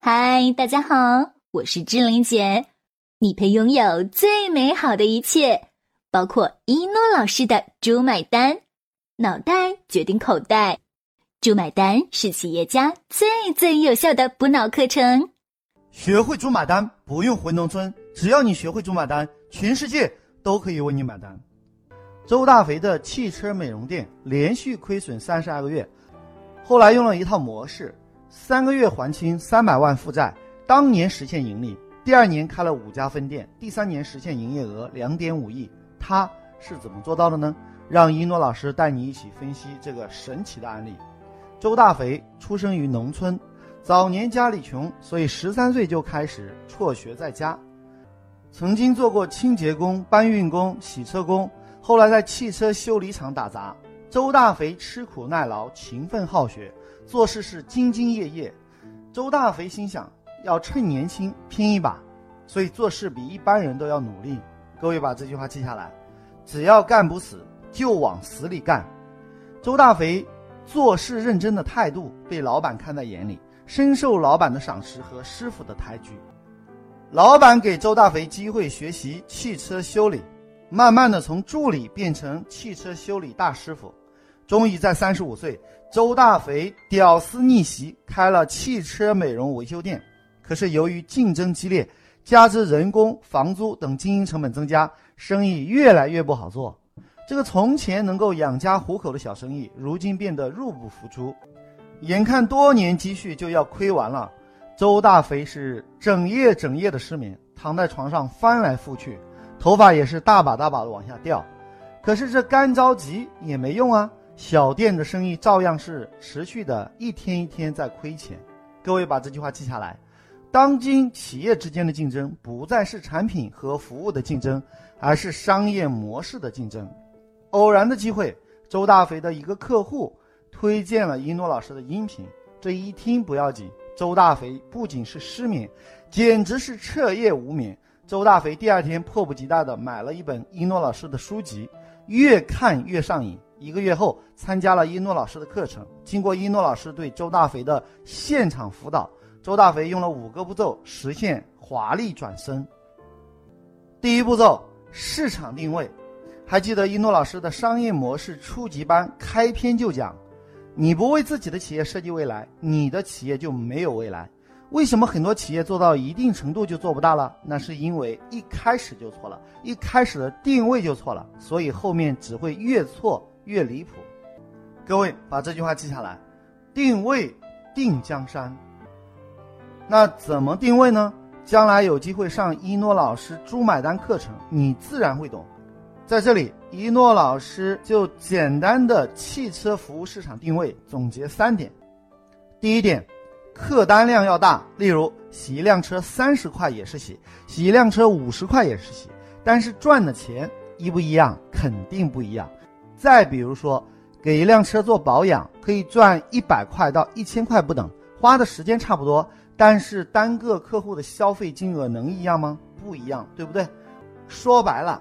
嗨，大家好，我是志玲姐。你配拥有最美好的一切，包括一诺老师的“猪买单”，脑袋决定口袋，“猪买单”是企业家最最有效的补脑课程。学会“猪买单”，不用回农村，只要你学会“猪买单”，全世界都可以为你买单。周大肥的汽车美容店连续亏损三十二个月，后来用了一套模式。三个月还清三百万负债，当年实现盈利，第二年开了五家分店，第三年实现营业额两点五亿。他是怎么做到的呢？让一诺老师带你一起分析这个神奇的案例。周大肥出生于农村，早年家里穷，所以十三岁就开始辍学在家，曾经做过清洁工、搬运工、洗车工，后来在汽车修理厂打杂。周大肥吃苦耐劳，勤奋好学。做事是兢兢业业，周大肥心想要趁年轻拼一把，所以做事比一般人都要努力。各位把这句话记下来：只要干不死，就往死里干。周大肥做事认真的态度被老板看在眼里，深受老板的赏识和师傅的抬举。老板给周大肥机会学习汽车修理，慢慢的从助理变成汽车修理大师傅。终于在三十五岁，周大肥屌丝逆袭，开了汽车美容维修店。可是由于竞争激烈，加之人工、房租等经营成本增加，生意越来越不好做。这个从前能够养家糊口的小生意，如今变得入不敷出。眼看多年积蓄就要亏完了，周大肥是整夜整夜的失眠，躺在床上翻来覆去，头发也是大把大把的往下掉。可是这干着急也没用啊。小店的生意照样是持续的，一天一天在亏钱。各位把这句话记下来：当今企业之间的竞争不再是产品和服务的竞争，而是商业模式的竞争。偶然的机会，周大肥的一个客户推荐了一诺老师的音频，这一听不要紧，周大肥不仅是失眠，简直是彻夜无眠。周大肥第二天迫不及待地买了一本一诺老师的书籍，越看越上瘾。一个月后，参加了一诺老师的课程。经过一诺老师对周大肥的现场辅导，周大肥用了五个步骤实现华丽转身。第一步骤，市场定位。还记得一诺老师的商业模式初级班开篇就讲：你不为自己的企业设计未来，你的企业就没有未来。为什么很多企业做到一定程度就做不大了？那是因为一开始就错了，一开始的定位就错了，所以后面只会越错。越离谱，各位把这句话记下来：定位定江山。那怎么定位呢？将来有机会上一诺老师猪买单课程，你自然会懂。在这里，一诺老师就简单的汽车服务市场定位总结三点：第一点，客单量要大，例如洗一辆车三十块也是洗，洗一辆车五十块也是洗，但是赚的钱一不一样？肯定不一样。再比如说，给一辆车做保养，可以赚一百块到一千块不等，花的时间差不多，但是单个客户的消费金额能一样吗？不一样，对不对？说白了，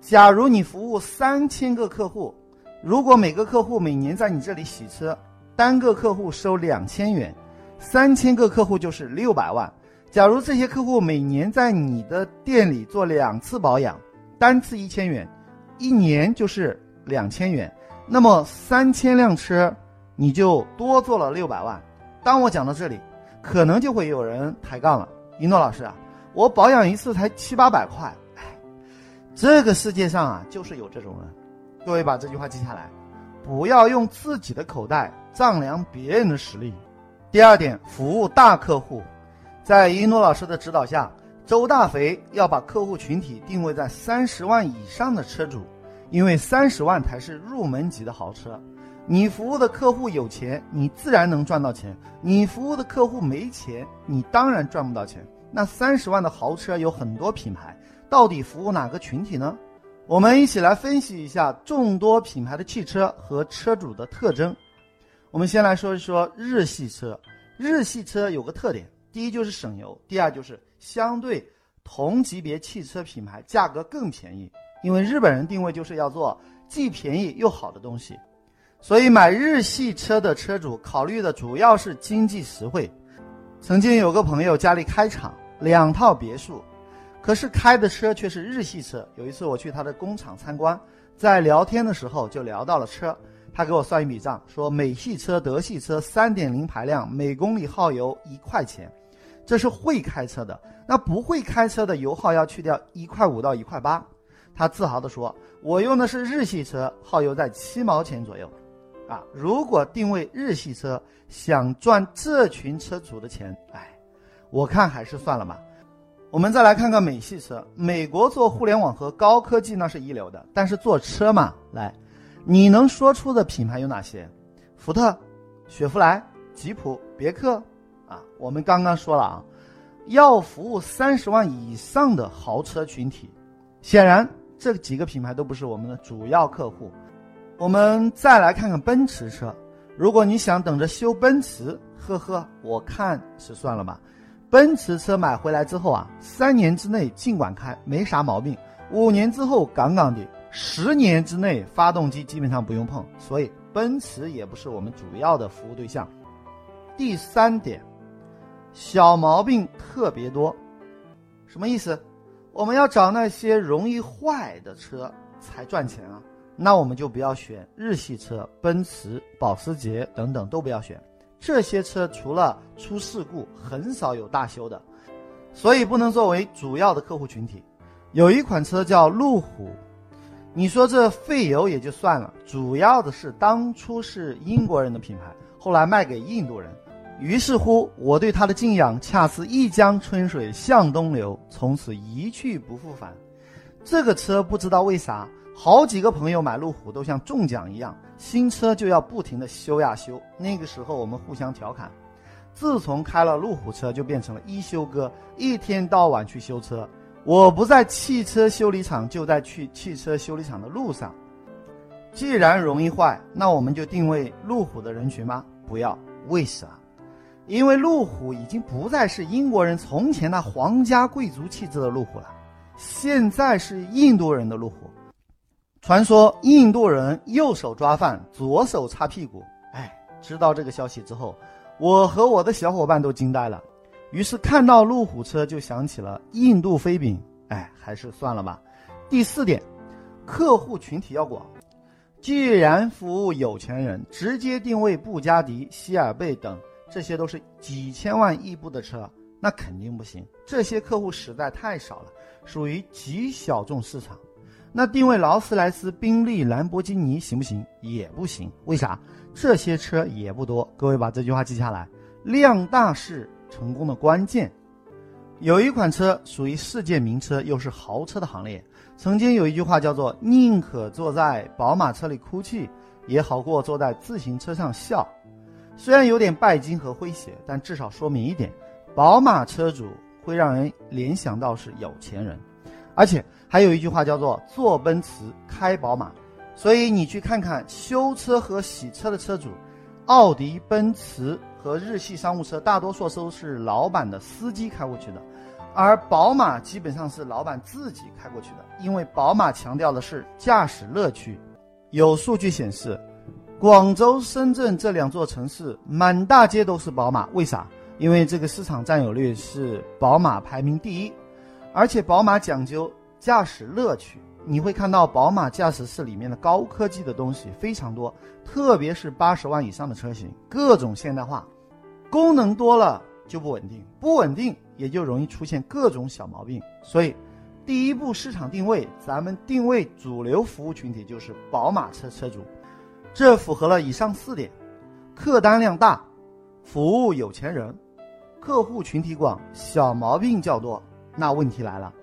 假如你服务三千个客户，如果每个客户每年在你这里洗车，单个客户收两千元，三千个客户就是六百万。假如这些客户每年在你的店里做两次保养，单次一千元，一年就是。两千元，那么三千辆车，你就多做了六百万。当我讲到这里，可能就会有人抬杠了。一诺老师啊，我保养一次才七八百块，哎，这个世界上啊，就是有这种人。各位把这句话记下来，不要用自己的口袋丈量别人的实力。第二点，服务大客户，在一诺老师的指导下，周大肥要把客户群体定位在三十万以上的车主。因为三十万才是入门级的豪车，你服务的客户有钱，你自然能赚到钱；你服务的客户没钱，你当然赚不到钱。那三十万的豪车有很多品牌，到底服务哪个群体呢？我们一起来分析一下众多品牌的汽车和车主的特征。我们先来说一说日系车，日系车有个特点，第一就是省油，第二就是相对同级别汽车品牌价格更便宜。因为日本人定位就是要做既便宜又好的东西，所以买日系车的车主考虑的主要是经济实惠。曾经有个朋友家里开厂，两套别墅，可是开的车却是日系车。有一次我去他的工厂参观，在聊天的时候就聊到了车，他给我算一笔账，说美系车、德系车三点零排量，每公里耗油一块钱，这是会开车的。那不会开车的油耗要去掉一块五到一块八。他自豪地说：“我用的是日系车，耗油在七毛钱左右。”啊，如果定位日系车，想赚这群车主的钱，哎，我看还是算了吧。我们再来看看美系车，美国做互联网和高科技那是一流的，但是做车嘛，来，你能说出的品牌有哪些？福特、雪佛兰、吉普、别克，啊，我们刚刚说了啊，要服务三十万以上的豪车群体，显然。这几个品牌都不是我们的主要客户。我们再来看看奔驰车，如果你想等着修奔驰，呵呵，我看是算了吧。奔驰车买回来之后啊，三年之内尽管开，没啥毛病；五年之后杠杠的，十年之内发动机基本上不用碰。所以奔驰也不是我们主要的服务对象。第三点，小毛病特别多，什么意思？我们要找那些容易坏的车才赚钱啊，那我们就不要选日系车，奔驰、保时捷等等都不要选，这些车除了出事故，很少有大修的，所以不能作为主要的客户群体。有一款车叫路虎，你说这费油也就算了，主要的是当初是英国人的品牌，后来卖给印度人。于是乎，我对他的敬仰恰似一江春水向东流，从此一去不复返。这个车不知道为啥，好几个朋友买路虎都像中奖一样，新车就要不停的修呀修。那个时候我们互相调侃，自从开了路虎车，就变成了一修哥，一天到晚去修车。我不在汽车修理厂，就在去汽车修理厂的路上。既然容易坏，那我们就定位路虎的人群吗？不要，为啥？因为路虎已经不再是英国人从前那皇家贵族气质的路虎了，现在是印度人的路虎。传说印度人右手抓饭，左手擦屁股。哎，知道这个消息之后，我和我的小伙伴都惊呆了。于是看到路虎车就想起了印度飞饼。哎，还是算了吧。第四点，客户群体要广。既然服务有钱人，直接定位布加迪、希尔贝等。这些都是几千万一部的车，那肯定不行。这些客户实在太少了，属于极小众市场。那定位劳斯莱斯、宾利、兰博基尼行不行？也不行。为啥？这些车也不多。各位把这句话记下来：量大是成功的关键。有一款车属于世界名车，又是豪车的行列。曾经有一句话叫做：“宁可坐在宝马车里哭泣，也好过坐在自行车上笑。”虽然有点拜金和诙谐，但至少说明一点：宝马车主会让人联想到是有钱人，而且还有一句话叫做“坐奔驰，开宝马”。所以你去看看修车和洗车的车主，奥迪、奔驰和日系商务车，大多数都是老板的司机开过去的，而宝马基本上是老板自己开过去的，因为宝马强调的是驾驶乐趣。有数据显示。广州、深圳这两座城市满大街都是宝马，为啥？因为这个市场占有率是宝马排名第一，而且宝马讲究驾驶乐趣。你会看到宝马驾驶室里面的高科技的东西非常多，特别是八十万以上的车型，各种现代化，功能多了就不稳定，不稳定也就容易出现各种小毛病。所以，第一步市场定位，咱们定位主流服务群体就是宝马车车主。这符合了以上四点：客单量大，服务有钱人，客户群体广，小毛病较多。那问题来了，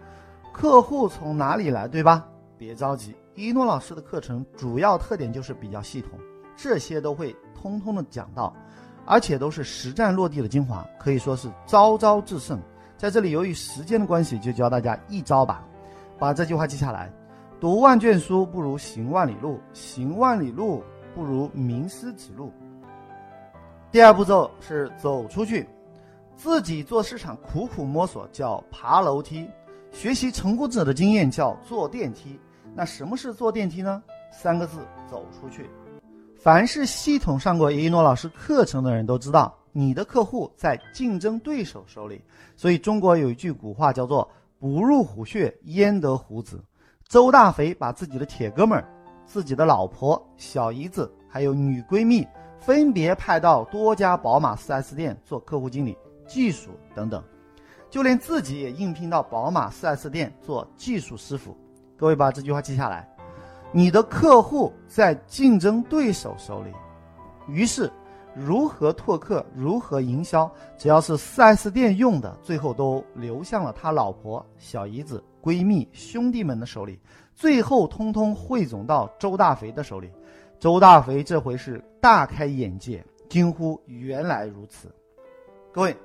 客户从哪里来，对吧？别着急，一诺老师的课程主要特点就是比较系统，这些都会通通的讲到，而且都是实战落地的精华，可以说是招招制胜。在这里，由于时间的关系，就教大家一招吧，把这句话记下来：读万卷书不如行万里路，行万里路。不如名师指路。第二步骤是走出去，自己做市场苦苦摸索叫爬楼梯，学习成功者的经验叫坐电梯。那什么是坐电梯呢？三个字：走出去。凡是系统上过一诺老师课程的人都知道，你的客户在竞争对手手里。所以中国有一句古话叫做“不入虎穴，焉得虎子”。周大肥把自己的铁哥们儿、自己的老婆、小姨子，还有女闺蜜，分别派到多家宝马 4S 店做客户经理、技术等等，就连自己也应聘到宝马 4S 店做技术师傅。各位把这句话记下来：你的客户在竞争对手手里。于是，如何拓客，如何营销，只要是 4S 店用的，最后都流向了他老婆、小姨子、闺蜜、兄弟们的手里，最后通通汇总到周大肥的手里。周大肥这回是大开眼界，惊呼：“原来如此！”各位，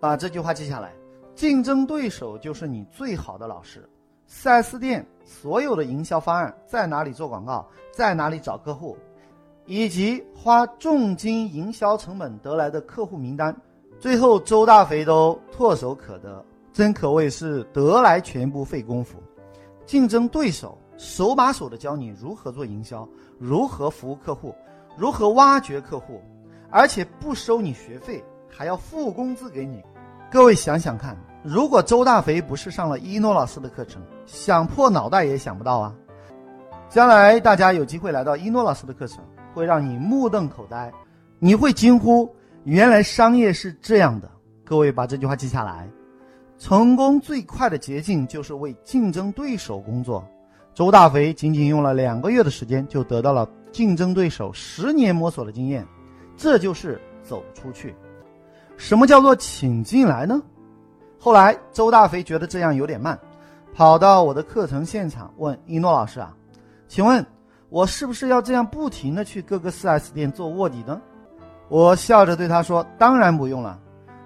把这句话记下来：竞争对手就是你最好的老师。4S 店所有的营销方案，在哪里做广告，在哪里找客户？以及花重金营销成本得来的客户名单，最后周大肥都唾手可得，真可谓是得来全不费工夫。竞争对手手把手的教你如何做营销，如何服务客户，如何挖掘客户，而且不收你学费，还要付工资给你。各位想想看，如果周大肥不是上了一诺老师的课程，想破脑袋也想不到啊！将来大家有机会来到一诺老师的课程。会让你目瞪口呆，你会惊呼：“原来商业是这样的。”各位把这句话记下来。成功最快的捷径就是为竞争对手工作。周大肥仅仅用了两个月的时间，就得到了竞争对手十年摸索的经验，这就是走出去。什么叫做请进来呢？后来周大肥觉得这样有点慢，跑到我的课程现场问一诺老师啊：“请问？”我是不是要这样不停的去各个 4S 店做卧底呢？我笑着对他说：“当然不用了，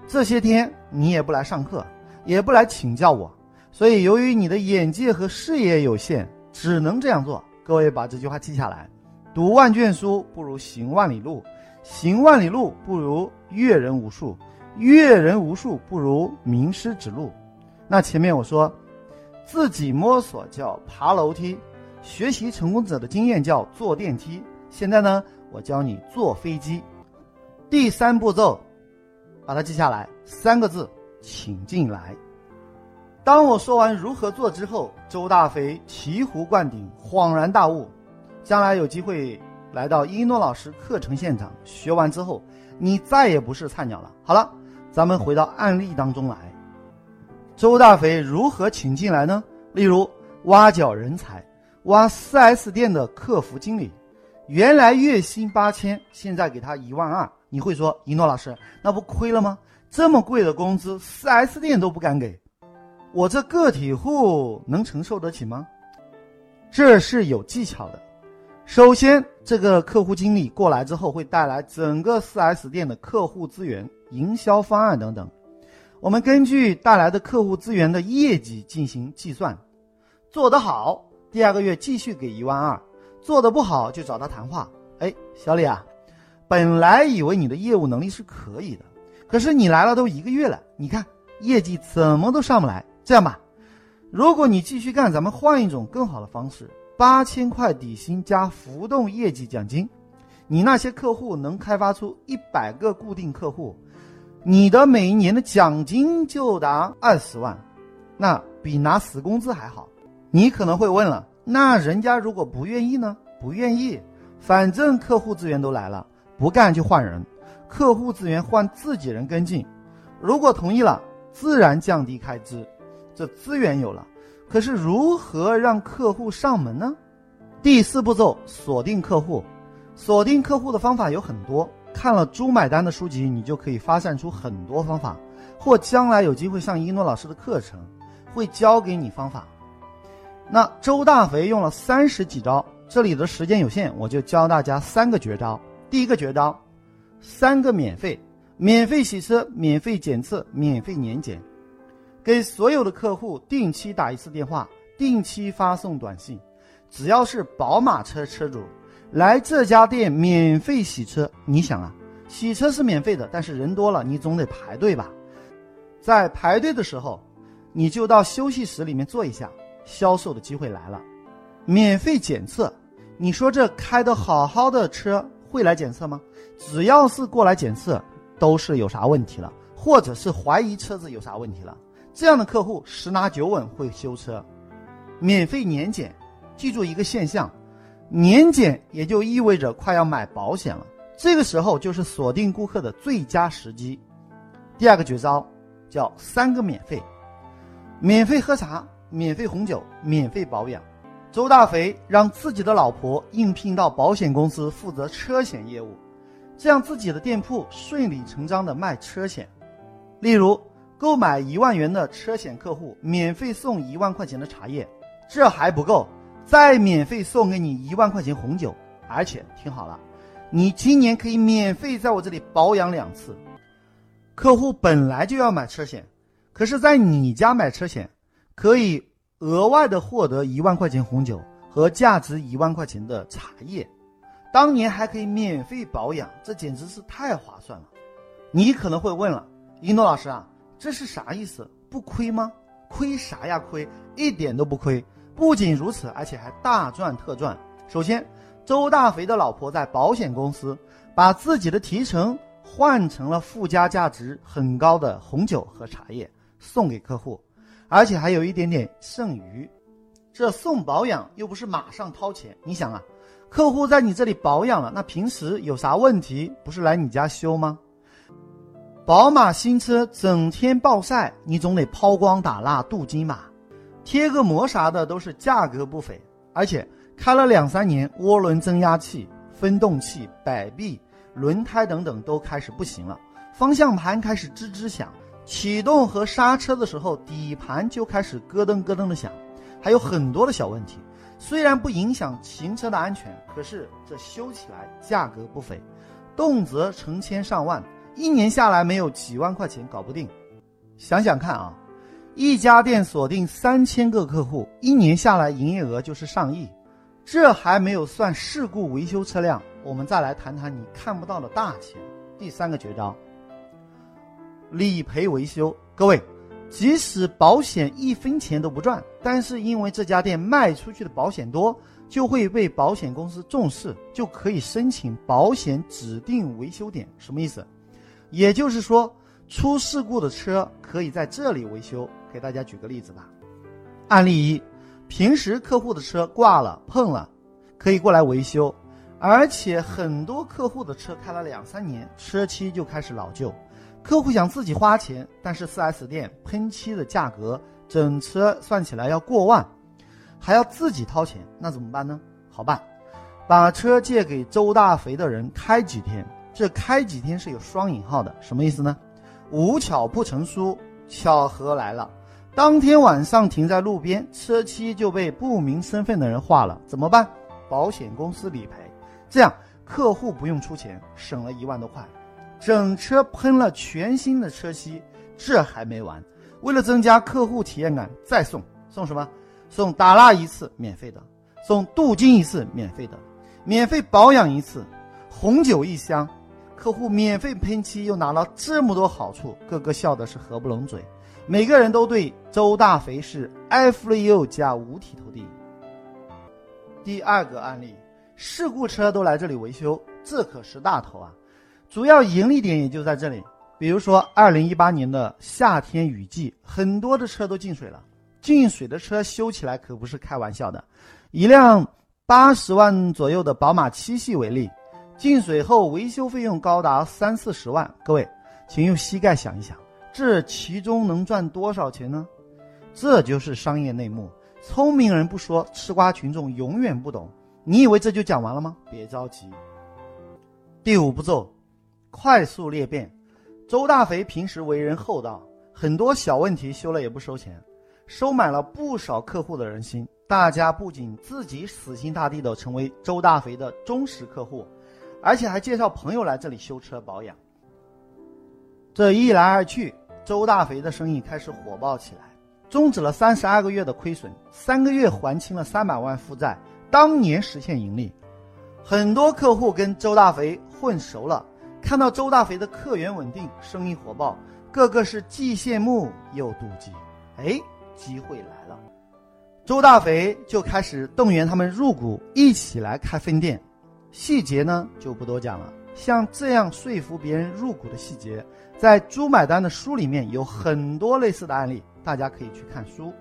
这些天你也不来上课，也不来请教我，所以由于你的眼界和视野有限，只能这样做。”各位把这句话记下来：读万卷书不如行万里路，行万里路不如阅人无数，阅人无数不如名师指路。那前面我说，自己摸索叫爬楼梯。学习成功者的经验叫坐电梯，现在呢，我教你坐飞机。第三步骤，把它记下来，三个字，请进来。当我说完如何做之后，周大肥醍醐灌顶，恍然大悟，将来有机会来到一诺老师课程现场，学完之后，你再也不是菜鸟了。好了，咱们回到案例当中来，周大肥如何请进来呢？例如挖角人才。挖 4S 店的客服经理，原来月薪八千，现在给他一万二，你会说一诺老师那不亏了吗？这么贵的工资，4S 店都不敢给，我这个体户能承受得起吗？这是有技巧的。首先，这个客户经理过来之后，会带来整个 4S 店的客户资源、营销方案等等，我们根据带来的客户资源的业绩进行计算，做得好。第二个月继续给一万二，做得不好就找他谈话。哎，小李啊，本来以为你的业务能力是可以的，可是你来了都一个月了，你看业绩怎么都上不来。这样吧，如果你继续干，咱们换一种更好的方式，八千块底薪加浮动业绩奖金，你那些客户能开发出一百个固定客户，你的每一年的奖金就达二十万，那比拿死工资还好。你可能会问了，那人家如果不愿意呢？不愿意，反正客户资源都来了，不干就换人，客户资源换自己人跟进。如果同意了，自然降低开支，这资源有了。可是如何让客户上门呢？第四步骤，锁定客户。锁定客户的方法有很多，看了猪买单的书籍，你就可以发散出很多方法，或将来有机会上一诺老师的课程，会教给你方法。那周大肥用了三十几招，这里的时间有限，我就教大家三个绝招。第一个绝招，三个免费：免费洗车、免费检测、免费年检。给所有的客户定期打一次电话，定期发送短信。只要是宝马车车主来这家店免费洗车，你想啊，洗车是免费的，但是人多了，你总得排队吧？在排队的时候，你就到休息室里面坐一下。销售的机会来了，免费检测，你说这开的好好的车会来检测吗？只要是过来检测，都是有啥问题了，或者是怀疑车子有啥问题了。这样的客户十拿九稳会修车。免费年检，记住一个现象，年检也就意味着快要买保险了，这个时候就是锁定顾客的最佳时机。第二个绝招叫三个免费：免费喝茶、免费红酒、免费保养。周大肥让自己的老婆应聘到保险公司负责车险业务，这样自己的店铺顺理成章的卖车险。例如，购买一万元的车险，客户免费送一万块钱的茶叶，这还不够，再免费送给你一万块钱红酒，而且听好了，你今年可以免费在我这里保养两次。客户本来就要买车险，可是在你家买车险可以。额外的获得一万块钱红酒和价值一万块钱的茶叶，当年还可以免费保养，这简直是太划算了。你可能会问了，一诺老师啊，这是啥意思？不亏吗？亏啥呀？亏一点都不亏。不仅如此，而且还大赚特赚。首先，周大肥的老婆在保险公司把自己的提成换成了附加价值很高的红酒和茶叶送给客户。而且还有一点点剩余，这送保养又不是马上掏钱。你想啊，客户在你这里保养了，那平时有啥问题不是来你家修吗？宝马新车整天暴晒，你总得抛光打蜡镀金吧？贴个膜啥的都是价格不菲，而且开了两三年，涡轮增压器、分动器、摆臂、轮胎等等都开始不行了，方向盘开始吱吱响。启动和刹车的时候，底盘就开始咯噔咯噔的响，还有很多的小问题。虽然不影响行车的安全，可是这修起来价格不菲，动辄成千上万，一年下来没有几万块钱搞不定。想想看啊，一家店锁定三千个客户，一年下来营业额就是上亿，这还没有算事故维修车辆。我们再来谈谈你看不到的大钱。第三个绝招。理赔维修，各位，即使保险一分钱都不赚，但是因为这家店卖出去的保险多，就会被保险公司重视，就可以申请保险指定维修点。什么意思？也就是说，出事故的车可以在这里维修。给大家举个例子吧。案例一：平时客户的车挂了、碰了，可以过来维修，而且很多客户的车开了两三年，车漆就开始老旧。客户想自己花钱，但是 4S 店喷漆的价格整车算起来要过万，还要自己掏钱，那怎么办呢？好办，把车借给周大肥的人开几天。这开几天是有双引号的，什么意思呢？无巧不成书，巧合来了，当天晚上停在路边，车漆就被不明身份的人画了，怎么办？保险公司理赔，这样客户不用出钱，省了一万多块。整车喷了全新的车漆，这还没完。为了增加客户体验感，再送送什么？送打蜡一次免费的，送镀金一次免费的，免费保养一次，红酒一箱，客户免费喷漆，又拿了这么多好处，个个笑的是合不拢嘴。每个人都对周大肥是爱弗雷欧加五体投地。第二个案例，事故车都来这里维修，这可是大头啊！主要盈利点也就在这里，比如说二零一八年的夏天雨季，很多的车都进水了。进水的车修起来可不是开玩笑的。一辆八十万左右的宝马七系为例，进水后维修费用高达三四十万。各位，请用膝盖想一想，这其中能赚多少钱呢？这就是商业内幕。聪明人不说，吃瓜群众永远不懂。你以为这就讲完了吗？别着急，第五步骤。快速裂变，周大肥平时为人厚道，很多小问题修了也不收钱，收买了不少客户的人心。大家不仅自己死心塌地的成为周大肥的忠实客户，而且还介绍朋友来这里修车保养。这一来二去，周大肥的生意开始火爆起来，终止了三十二个月的亏损，三个月还清了三百万负债，当年实现盈利。很多客户跟周大肥混熟了。看到周大肥的客源稳定，生意火爆，个个是既羡慕又妒忌。哎，机会来了，周大肥就开始动员他们入股，一起来开分店。细节呢就不多讲了，像这样说服别人入股的细节，在《猪买单》的书里面有很多类似的案例，大家可以去看书。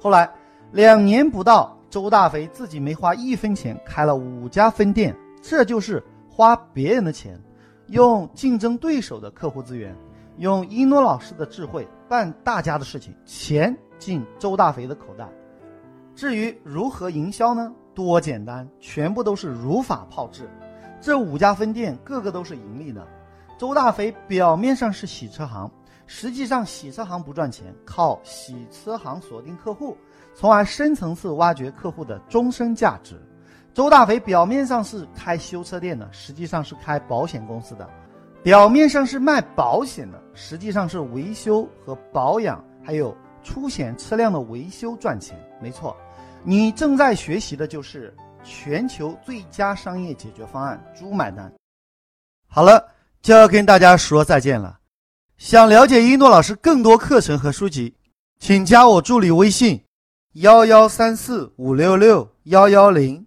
后来两年不到，周大肥自己没花一分钱，开了五家分店，这就是花别人的钱，用竞争对手的客户资源，用一诺老师的智慧办大家的事情，钱进周大肥的口袋。至于如何营销呢？多简单，全部都是如法炮制。这五家分店个个都是盈利的。周大肥表面上是洗车行。实际上，洗车行不赚钱，靠洗车行锁定客户，从而深层次挖掘客户的终身价值。周大肥表面上是开修车店的，实际上是开保险公司的；表面上是卖保险的，实际上是维修和保养，还有出险车辆的维修赚钱。没错，你正在学习的就是全球最佳商业解决方案——猪买单。好了，就要跟大家说再见了。想了解一诺老师更多课程和书籍，请加我助理微信：幺幺三四五六六幺幺零，